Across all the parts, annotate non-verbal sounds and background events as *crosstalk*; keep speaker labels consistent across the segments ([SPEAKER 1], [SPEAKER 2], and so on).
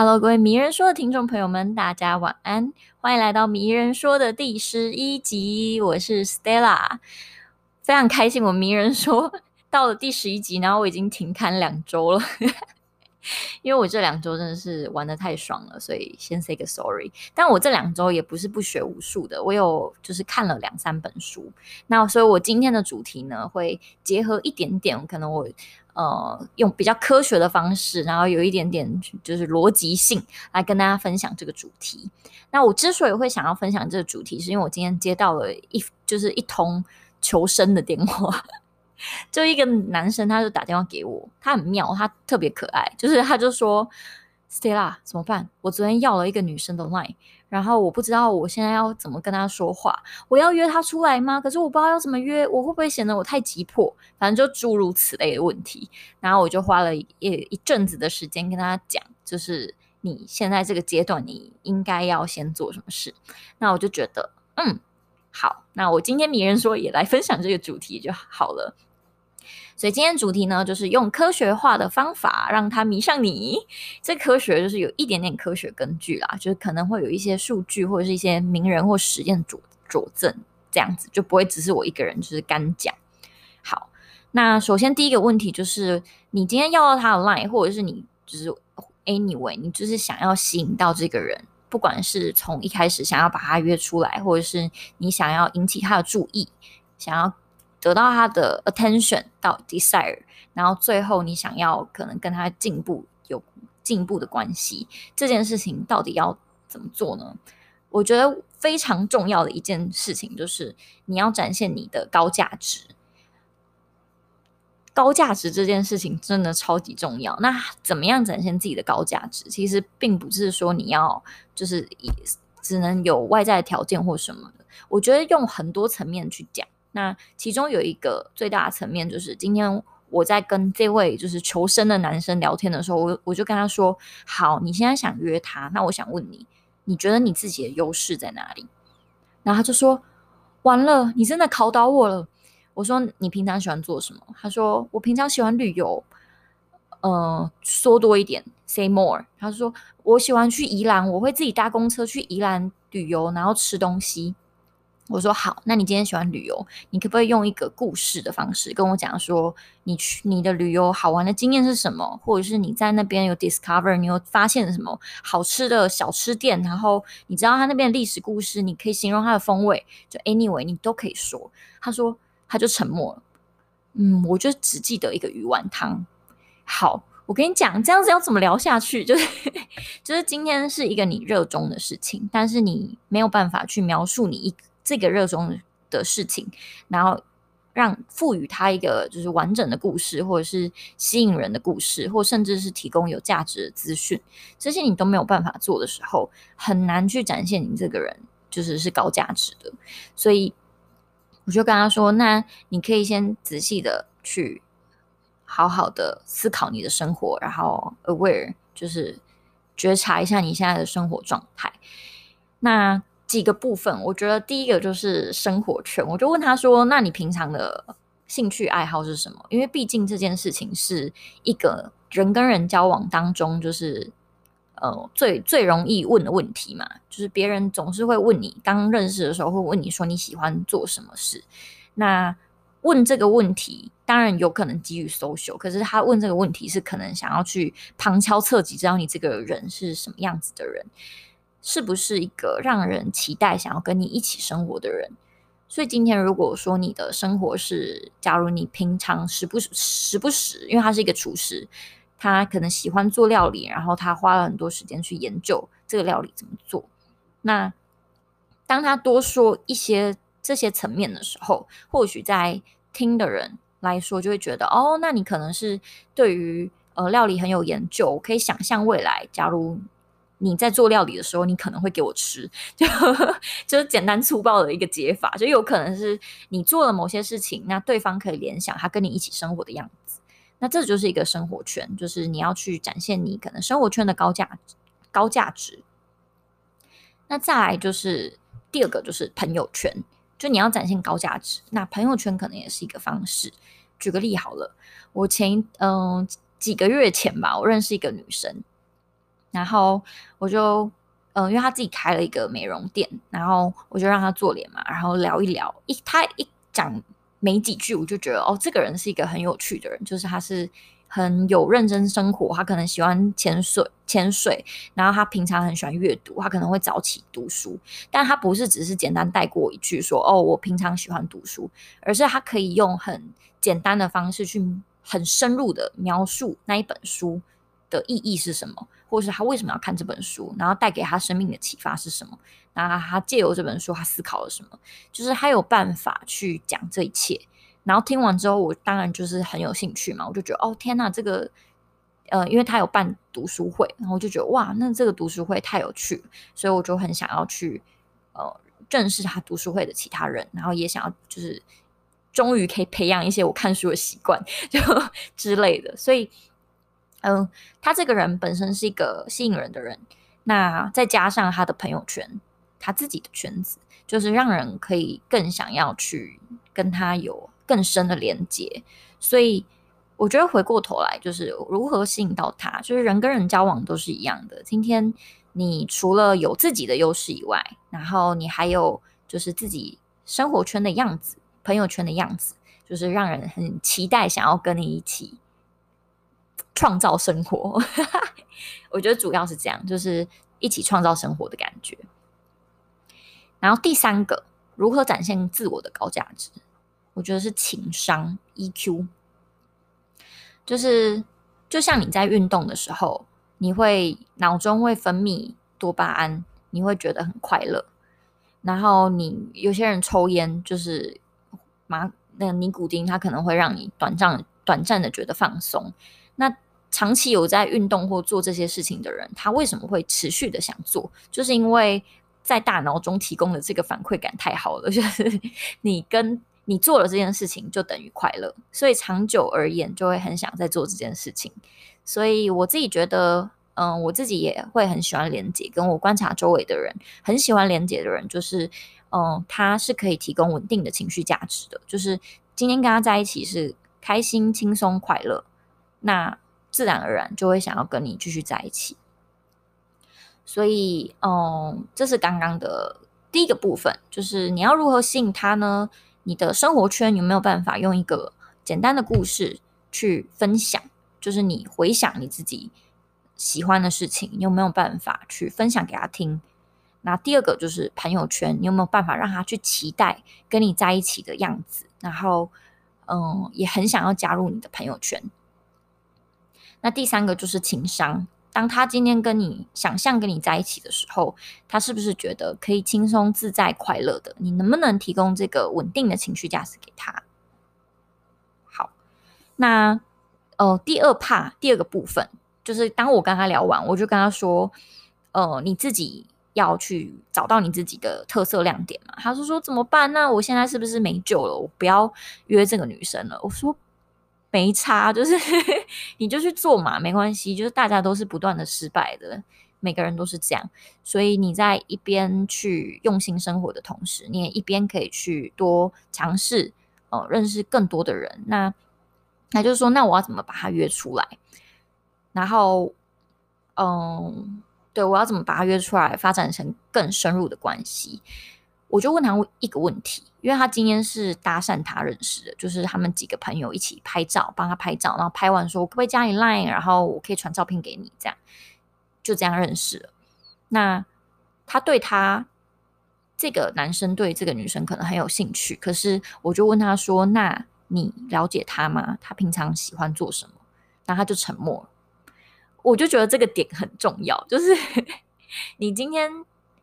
[SPEAKER 1] Hello，各位迷人说的听众朋友们，大家晚安，欢迎来到迷人说的第十一集，我是 Stella，非常开心，我迷人说到了第十一集，然后我已经停刊两周了。*laughs* 因为我这两周真的是玩得太爽了，所以先 say 个 sorry。但我这两周也不是不学无术的，我有就是看了两三本书。那所以，我今天的主题呢，会结合一点点，可能我呃用比较科学的方式，然后有一点点就是逻辑性来跟大家分享这个主题。那我之所以会想要分享这个主题，是因为我今天接到了一就是一通求生的电话。*laughs* 就一个男生，他就打电话给我，他很妙，他特别可爱，就是他就说，Stella 怎么办？我昨天要了一个女生的 line，然后我不知道我现在要怎么跟他说话，我要约他出来吗？可是我不知道要怎么约，我会不会显得我太急迫？反正就诸如此类的问题。然后我就花了一一阵子的时间跟他讲，就是你现在这个阶段，你应该要先做什么事。那我就觉得，嗯，好，那我今天迷人说也来分享这个主题就好了。所以今天主题呢，就是用科学化的方法让他迷上你。这科学就是有一点点科学根据啦，就是可能会有一些数据或者是一些名人或实验佐佐证，这样子就不会只是我一个人就是干讲。好，那首先第一个问题就是，你今天要到他的 line，或者是你就是 anyway，你就是想要吸引到这个人，不管是从一开始想要把他约出来，或者是你想要引起他的注意，想要。得到他的 attention 到 desire，然后最后你想要可能跟他进步有进步的关系，这件事情到底要怎么做呢？我觉得非常重要的一件事情就是你要展现你的高价值。高价值这件事情真的超级重要。那怎么样展现自己的高价值？其实并不是说你要就是以只能有外在条件或什么的。我觉得用很多层面去讲。那其中有一个最大的层面，就是今天我在跟这位就是求生的男生聊天的时候，我我就跟他说：“好，你现在想约他，那我想问你，你觉得你自己的优势在哪里？”然后他就说：“完了，你真的考倒我了。”我说：“你平常喜欢做什么？”他说：“我平常喜欢旅游。”呃，说多一点，say more。他说：“我喜欢去宜兰，我会自己搭公车去宜兰旅游，然后吃东西。”我说好，那你今天喜欢旅游，你可不可以用一个故事的方式跟我讲说，你去你的旅游好玩的经验是什么？或者是你在那边有 discover，你有发现什么好吃的小吃店？然后你知道他那边的历史故事，你可以形容它的风味，就 anyway 你都可以说。他说他就沉默了，嗯，我就只记得一个鱼丸汤。好，我跟你讲，这样子要怎么聊下去？*laughs* 就是就是今天是一个你热衷的事情，但是你没有办法去描述你一。这个热衷的事情，然后让赋予他一个就是完整的故事，或者是吸引人的故事，或甚至是提供有价值的资讯，这些你都没有办法做的时候，很难去展现你这个人就是是高价值的。所以我就跟他说：“那你可以先仔细的去好好的思考你的生活，然后 aware 就是觉察一下你现在的生活状态。”那几个部分，我觉得第一个就是生活圈。我就问他说：“那你平常的兴趣爱好是什么？”因为毕竟这件事情是一个人跟人交往当中，就是呃最最容易问的问题嘛。就是别人总是会问你，刚认识的时候会问你说你喜欢做什么事。那问这个问题，当然有可能基于 social，可是他问这个问题是可能想要去旁敲侧击，知道你这个人是什么样子的人。是不是一个让人期待想要跟你一起生活的人？所以今天如果说你的生活是，假如你平常时不时不时，因为他是一个厨师，他可能喜欢做料理，然后他花了很多时间去研究这个料理怎么做。那当他多说一些这些层面的时候，或许在听的人来说就会觉得，哦，那你可能是对于呃料理很有研究，可以想象未来，假如。你在做料理的时候，你可能会给我吃，*laughs* 就就是简单粗暴的一个解法，就有可能是你做了某些事情，那对方可以联想他跟你一起生活的样子，那这就是一个生活圈，就是你要去展现你可能生活圈的高价值高价值。那再来就是第二个就是朋友圈，就你要展现高价值，那朋友圈可能也是一个方式。举个例好了，我前嗯、几个月前吧，我认识一个女生。然后我就，嗯、因为他自己开了一个美容店，然后我就让他做脸嘛，然后聊一聊，一他一讲没几句，我就觉得哦，这个人是一个很有趣的人，就是他是。很有认真生活，他可能喜欢潜水，潜水，然后他平常很喜欢阅读，他可能会早起读书，但他不是只是简单带过一句说哦，我平常喜欢读书，而是他可以用很简单的方式去很深入的描述那一本书的意义是什么，或是他为什么要看这本书，然后带给他生命的启发是什么，那他借由这本书他思考了什么，就是他有办法去讲这一切。然后听完之后，我当然就是很有兴趣嘛，我就觉得哦天呐，这个呃，因为他有办读书会，然后我就觉得哇，那这个读书会太有趣，所以我就很想要去呃认识他读书会的其他人，然后也想要就是终于可以培养一些我看书的习惯，*laughs* 就之类的。所以嗯、他这个人本身是一个吸引人的人，那再加上他的朋友圈，他自己的圈子，就是让人可以更想要去跟他有。更深的连接，所以我觉得回过头来就是如何吸引到他，就是人跟人交往都是一样的。今天你除了有自己的优势以外，然后你还有就是自己生活圈的样子、朋友圈的样子，就是让人很期待想要跟你一起创造生活。*laughs* 我觉得主要是这样，就是一起创造生活的感觉。然后第三个，如何展现自我的高价值？我觉得是情商 EQ，就是就像你在运动的时候，你会脑中会分泌多巴胺，你会觉得很快乐。然后你有些人抽烟，就是马那个尼古丁，它可能会让你短暂短暂的觉得放松。那长期有在运动或做这些事情的人，他为什么会持续的想做？就是因为在大脑中提供的这个反馈感太好了，*laughs* 就是你跟你做了这件事情就等于快乐，所以长久而言就会很想再做这件事情。所以我自己觉得，嗯，我自己也会很喜欢连接，跟我观察周围的人很喜欢连接的人，就是嗯，他是可以提供稳定的情绪价值的。就是今天跟他在一起是开心、轻松、快乐，那自然而然就会想要跟你继续在一起。所以，嗯，这是刚刚的第一个部分，就是你要如何吸引他呢？你的生活圈有没有办法用一个简单的故事去分享？就是你回想你自己喜欢的事情，你有没有办法去分享给他听？那第二个就是朋友圈，你有没有办法让他去期待跟你在一起的样子？然后，嗯，也很想要加入你的朋友圈。那第三个就是情商。当他今天跟你想象跟你在一起的时候，他是不是觉得可以轻松自在、快乐的？你能不能提供这个稳定的情绪价值给他？好，那呃，第二 part 第二个部分就是，当我跟他聊完，我就跟他说：“呃，你自己要去找到你自己的特色亮点嘛。”他说：“说怎么办？那我现在是不是没救了？我不要约这个女生了。”我说。没差，就是 *laughs* 你就去做嘛，没关系。就是大家都是不断的失败的，每个人都是这样。所以你在一边去用心生活的同时，你也一边可以去多尝试，呃，认识更多的人。那那就是说，那我要怎么把他约出来？然后，嗯，对，我要怎么把他约出来，发展成更深入的关系？我就问他一个问题，因为他今天是搭讪他认识的，就是他们几个朋友一起拍照，帮他拍照，然后拍完说我可不可以加你 Line，然后我可以传照片给你，这样就这样认识了。那他对他这个男生对这个女生可能很有兴趣，可是我就问他说：“那你了解他吗？他平常喜欢做什么？”那他就沉默了。我就觉得这个点很重要，就是 *laughs* 你今天。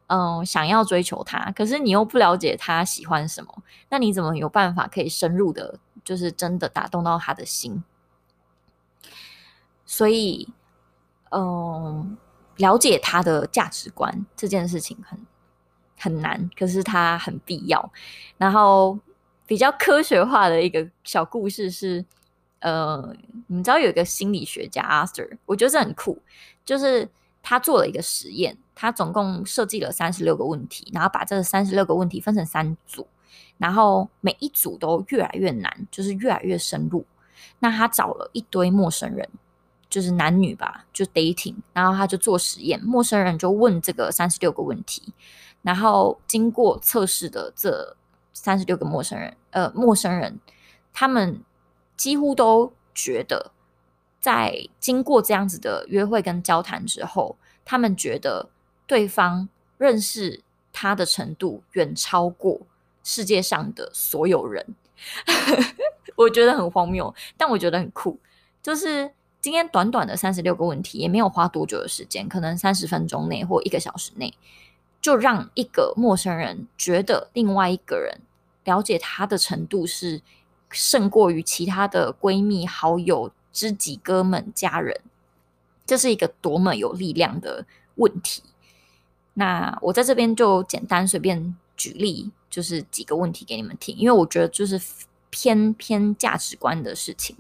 [SPEAKER 1] 嗯，想要追求他，可是你又不了解他喜欢什么，那你怎么有办法可以深入的，就是真的打动到他的心？所以，嗯，了解他的价值观这件事情很很难，可是他很必要。然后，比较科学化的一个小故事是，呃，你知道有一个心理学家 Arthur，我觉得这很酷，就是他做了一个实验。他总共设计了三十六个问题，然后把这三十六个问题分成三组，然后每一组都越来越难，就是越来越深入。那他找了一堆陌生人，就是男女吧，就 dating，然后他就做实验，陌生人就问这个三十六个问题，然后经过测试的这三十六个陌生人，呃，陌生人他们几乎都觉得，在经过这样子的约会跟交谈之后，他们觉得对方认识他的程度远超过世界上的所有人。*laughs* 我觉得很荒谬，但我觉得很酷。就是今天短短的三十六个问题，也没有花多久的时间，可能三十分钟内或一个小时内，就让一个陌生人觉得另外一个人了解他的程度是胜过于其他的闺蜜、好友、知己、哥们、家人。这是一个多么有力量的问题。那我在这边就简单随便举例，就是几个问题给你们听，因为我觉得就是。偏偏价值观的事情，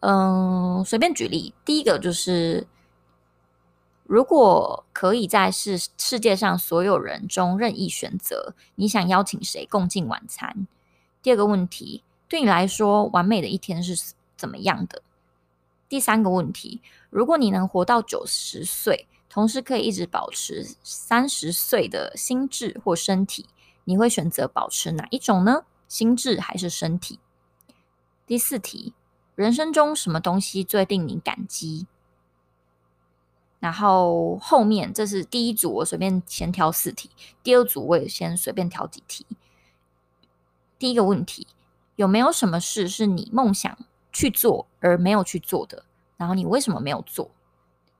[SPEAKER 1] 嗯，随便举例，第一个就是，如果可以在世世界上所有人中任意选择，你想邀请谁共进晚餐？第二个问题，对你来说，完美的一天是怎么样的？第三个问题，如果你能活到九十岁，同时可以一直保持三十岁的心智或身体，你会选择保持哪一种呢？心智还是身体？第四题，人生中什么东西最令你感激？然后后面这是第一组，我随便先挑四题，第二组我也先随便挑几题。第一个问题，有没有什么事是你梦想去做而没有去做的？然后你为什么没有做？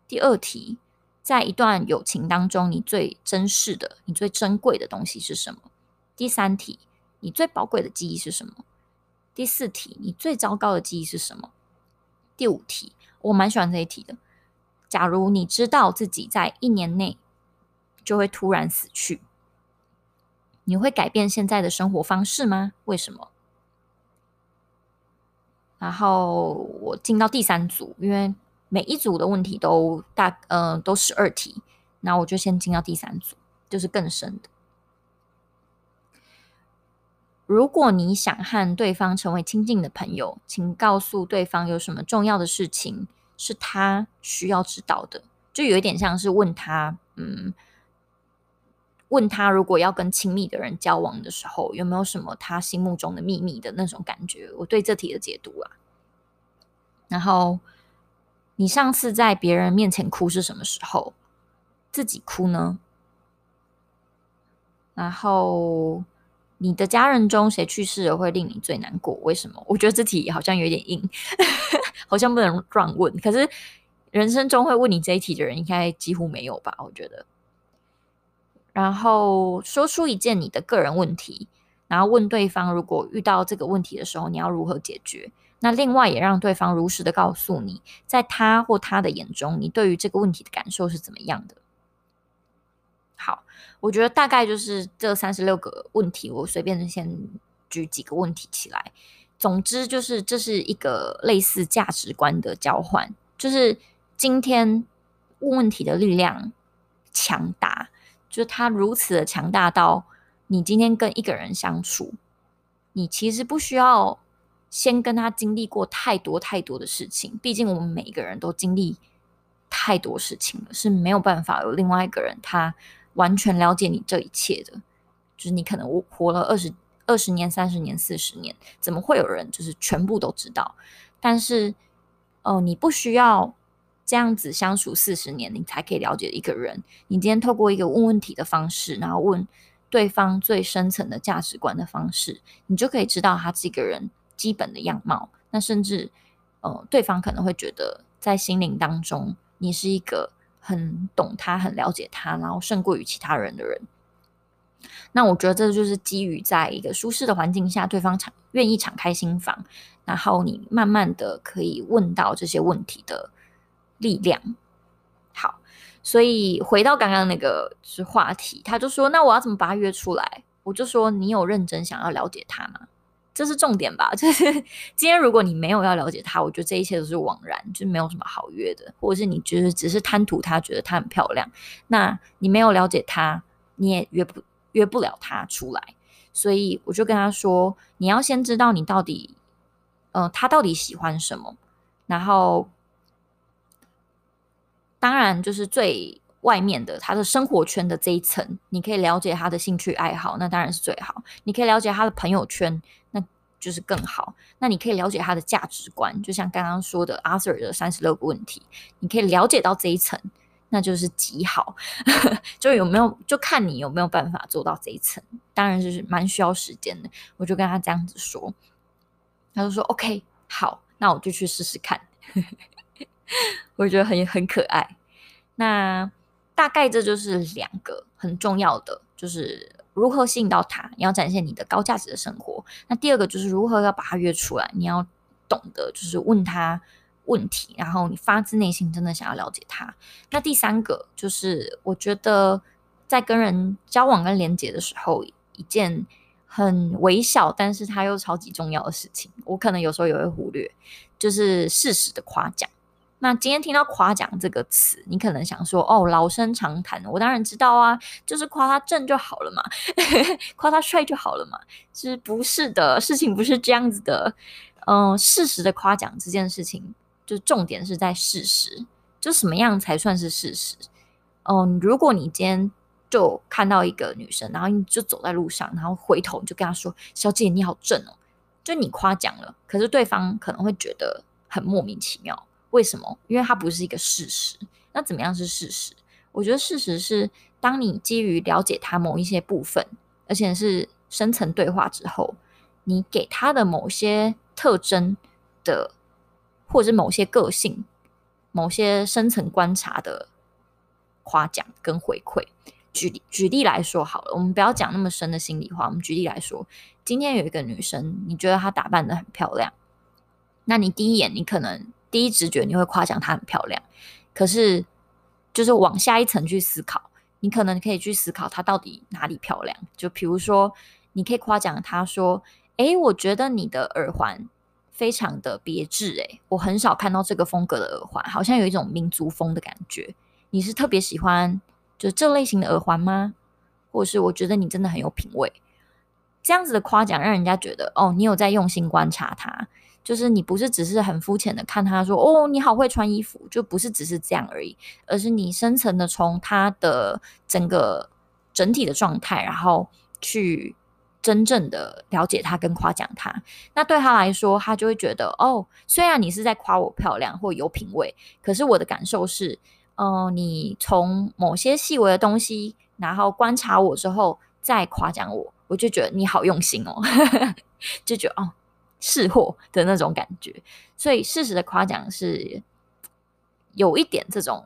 [SPEAKER 1] 第二题，在一段友情当中，你最珍视的、你最珍贵的东西是什么？第三题。你最宝贵的记忆是什么？第四题，你最糟糕的记忆是什么？第五题，我蛮喜欢这一题的。假如你知道自己在一年内就会突然死去，你会改变现在的生活方式吗？为什么？然后我进到第三组，因为每一组的问题都大，嗯、都十二题，那我就先进到第三组，就是更深的。如果你想和对方成为亲近的朋友，请告诉对方有什么重要的事情是他需要知道的。就有一点像是问他，嗯，问他如果要跟亲密的人交往的时候，有没有什么他心目中的秘密的那种感觉。我对这题的解读啊。然后，你上次在别人面前哭是什么时候？自己哭呢？然后。你的家人中谁去世了会令你最难过？为什么？我觉得这题好像有点硬，*laughs* 好像不能乱问。可是人生中会问你这一题的人，应该几乎没有吧？我觉得。然后说出一件你的个人问题，然后问对方，如果遇到这个问题的时候，你要如何解决？那另外也让对方如实的告诉你，在他或他的眼中，你对于这个问题的感受是怎么样的？好，我觉得大概就是这三十六个问题，我随便先举几个问题起来。总之就是这是一个类似价值观的交换，就是今天问问题的力量强大，就是他如此的强大到你今天跟一个人相处，你其实不需要先跟他经历过太多太多的事情，毕竟我们每一个人都经历太多事情了，是没有办法有另外一个人他。完全了解你这一切的，就是你可能我活了二十二十年、三十年、四十年，怎么会有人就是全部都知道？但是，哦、你不需要这样子相处四十年，你才可以了解一个人。你今天透过一个问问题的方式，然后问对方最深层的价值观的方式，你就可以知道他这个人基本的样貌。那甚至，呃，对方可能会觉得在心灵当中，你是一个。很懂他，很了解他，然后胜过于其他人的人。那我觉得这就是基于在一个舒适的环境下，对方敞愿意敞开心房，然后你慢慢的可以问到这些问题的力量。好，所以回到刚刚那个是话题，他就说：“那我要怎么把他约出来？”我就说：“你有认真想要了解他吗？”这是重点吧？*laughs* 就是今天，如果你没有要了解他，我觉得这一切都是枉然，就没有什么好约的。或者是你觉得只是贪图他，觉得他很漂亮，那你没有了解他，你也约不约不了他出来。所以我就跟他说，你要先知道你到底，呃，他到底喜欢什么，然后当然就是最外面的他的生活圈的这一层，你可以了解他的兴趣爱好，那当然是最好。你可以了解他的朋友圈，那就是更好。那你可以了解他的价值观，就像刚刚说的 Arthur 的三十六个问题，你可以了解到这一层。那就是极好，*laughs* 就有没有就看你有没有办法做到这一层，当然就是蛮需要时间的。我就跟他这样子说，他就说 OK 好，那我就去试试看。我觉得很很可爱。那大概这就是两个很重要的，就是如何吸引到他，你要展现你的高价值的生活。那第二个就是如何要把他约出来，你要懂得就是问他。问题，然后你发自内心真的想要了解他。那第三个就是，我觉得在跟人交往跟连接的时候，一件很微小，但是它又超级重要的事情，我可能有时候也会忽略，就是适时的夸奖。那今天听到夸奖这个词，你可能想说，哦，老生常谈，我当然知道啊，就是夸他正就好了嘛，*laughs* 夸他帅就好了嘛。其实不是的，事情不是这样子的。嗯，事实的夸奖这件事情。就重点是在事实，就什么样才算是事实？嗯，如果你今天就看到一个女生，然后你就走在路上，然后回头你就跟她说：“小姐，你好正哦。”就你夸奖了，可是对方可能会觉得很莫名其妙。为什么？因为它不是一个事实。那怎么样是事实？我觉得事实是，当你基于了解他某一些部分，而且是深层对话之后，你给他的某些特征的。或者是某些个性、某些深层观察的夸奖跟回馈。举举例来说好了，我们不要讲那么深的心里话。我们举例来说，今天有一个女生，你觉得她打扮得很漂亮，那你第一眼你可能第一直觉你会夸奖她很漂亮，可是就是往下一层去思考，你可能可以去思考她到底哪里漂亮。就比如说，你可以夸奖她说：“诶，我觉得你的耳环。”非常的别致诶，我很少看到这个风格的耳环，好像有一种民族风的感觉。你是特别喜欢就这类型的耳环吗？或者是我觉得你真的很有品味，这样子的夸奖让人家觉得哦，你有在用心观察他，就是你不是只是很肤浅的看他说哦，你好会穿衣服，就不是只是这样而已，而是你深层的从他的整个整体的状态，然后去。真正的了解他跟夸奖他，那对他来说，他就会觉得哦，虽然你是在夸我漂亮或有品味，可是我的感受是，嗯、呃，你从某些细微的东西，然后观察我之后再夸奖我，我就觉得你好用心哦，*laughs* 就觉得哦，识货的那种感觉。所以事实的夸奖是有一点这种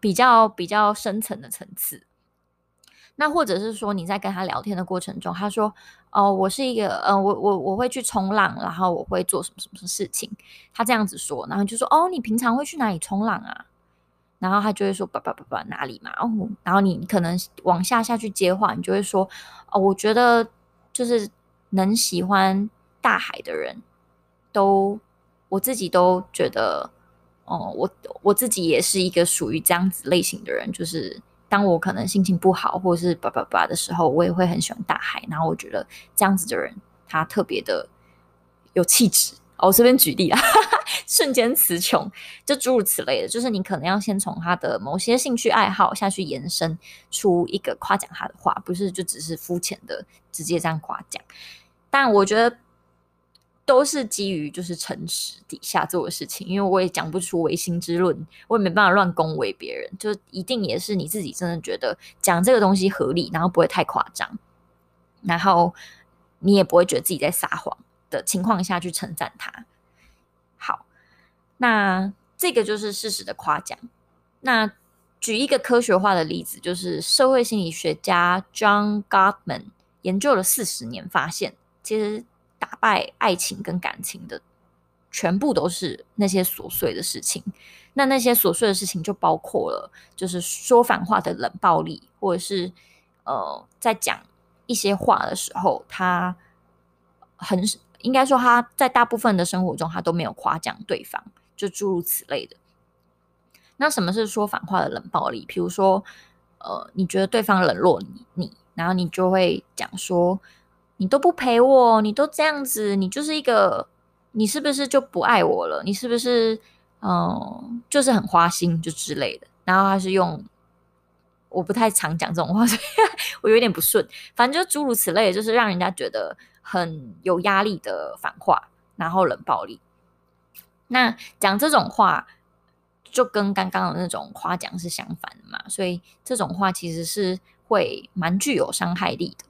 [SPEAKER 1] 比较比较深层的层次。那或者是说你在跟他聊天的过程中，他说：“哦，我是一个，呃，我我我会去冲浪，然后我会做什么什么事情。”他这样子说，然后就说：“哦，你平常会去哪里冲浪啊？”然后他就会说：“叭叭叭叭，哪里嘛？”哦，然后你可能往下下去接话，你就会说：“哦，我觉得就是能喜欢大海的人都，我自己都觉得，哦，我我自己也是一个属于这样子类型的人，就是。”当我可能心情不好，或者是叭叭叭的时候，我也会很喜欢大海。然后我觉得这样子的人，他特别的有气质。哦，我这边举例啊，*laughs* 瞬间词穷，就诸如此类的。就是你可能要先从他的某些兴趣爱好下去延伸出一个夸奖他的话，不是就只是肤浅的直接这样夸奖。但我觉得。都是基于就是诚实底下做的事情，因为我也讲不出唯心之论，我也没办法乱恭维别人，就一定也是你自己真的觉得讲这个东西合理，然后不会太夸张，然后你也不会觉得自己在撒谎的情况下去称赞他。好，那这个就是事实的夸奖。那举一个科学化的例子，就是社会心理学家 John Gottman 研究了四十年，发现其实。打败爱情跟感情的，全部都是那些琐碎的事情。那那些琐碎的事情就包括了，就是说反话的冷暴力，或者是呃，在讲一些话的时候，他很应该说他在大部分的生活中，他都没有夸奖对方，就诸如此类的。那什么是说反话的冷暴力？比如说，呃，你觉得对方冷落你，你，然后你就会讲说。你都不陪我，你都这样子，你就是一个，你是不是就不爱我了？你是不是嗯，就是很花心就之类的。然后他是用，我不太常讲这种话，*laughs* 所以我有点不顺。反正就诸如此类，就是让人家觉得很有压力的反话，然后冷暴力。那讲这种话，就跟刚刚的那种夸奖是相反的嘛，所以这种话其实是会蛮具有伤害力的。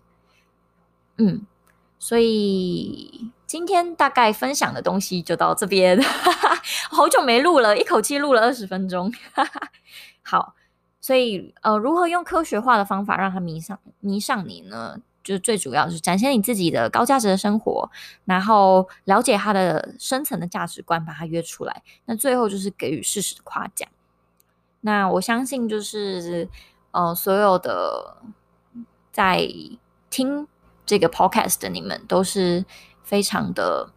[SPEAKER 1] 嗯，所以今天大概分享的东西就到这边，好久没录了，一口气录了二十分钟。好，所以呃，如何用科学化的方法让他迷上迷上你呢？就是最主要是展现你自己的高价值的生活，然后了解他的深层的价值观，把他约出来。那最后就是给予事实的夸奖。那我相信就是呃，所有的在听这个 podcast 的你们都是非常的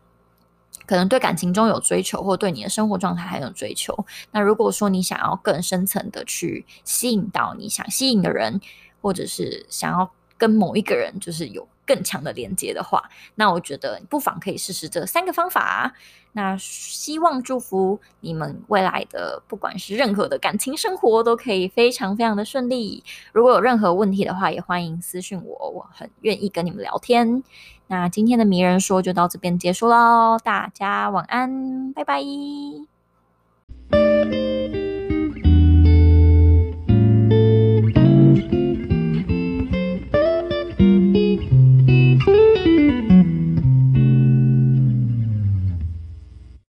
[SPEAKER 1] 可能对感情中有追求，或对你的生活状态还有追求。那如果说你想要更深层的去吸引到你想吸引的人，或者是想要。跟某一个人就是有更强的连接的话，那我觉得不妨可以试试这三个方法。那希望祝福你们未来的不管是任何的感情生活都可以非常非常的顺利。如果有任何问题的话，也欢迎私信我，我很愿意跟你们聊天。那今天的迷人说就到这边结束喽，大家晚安，拜拜。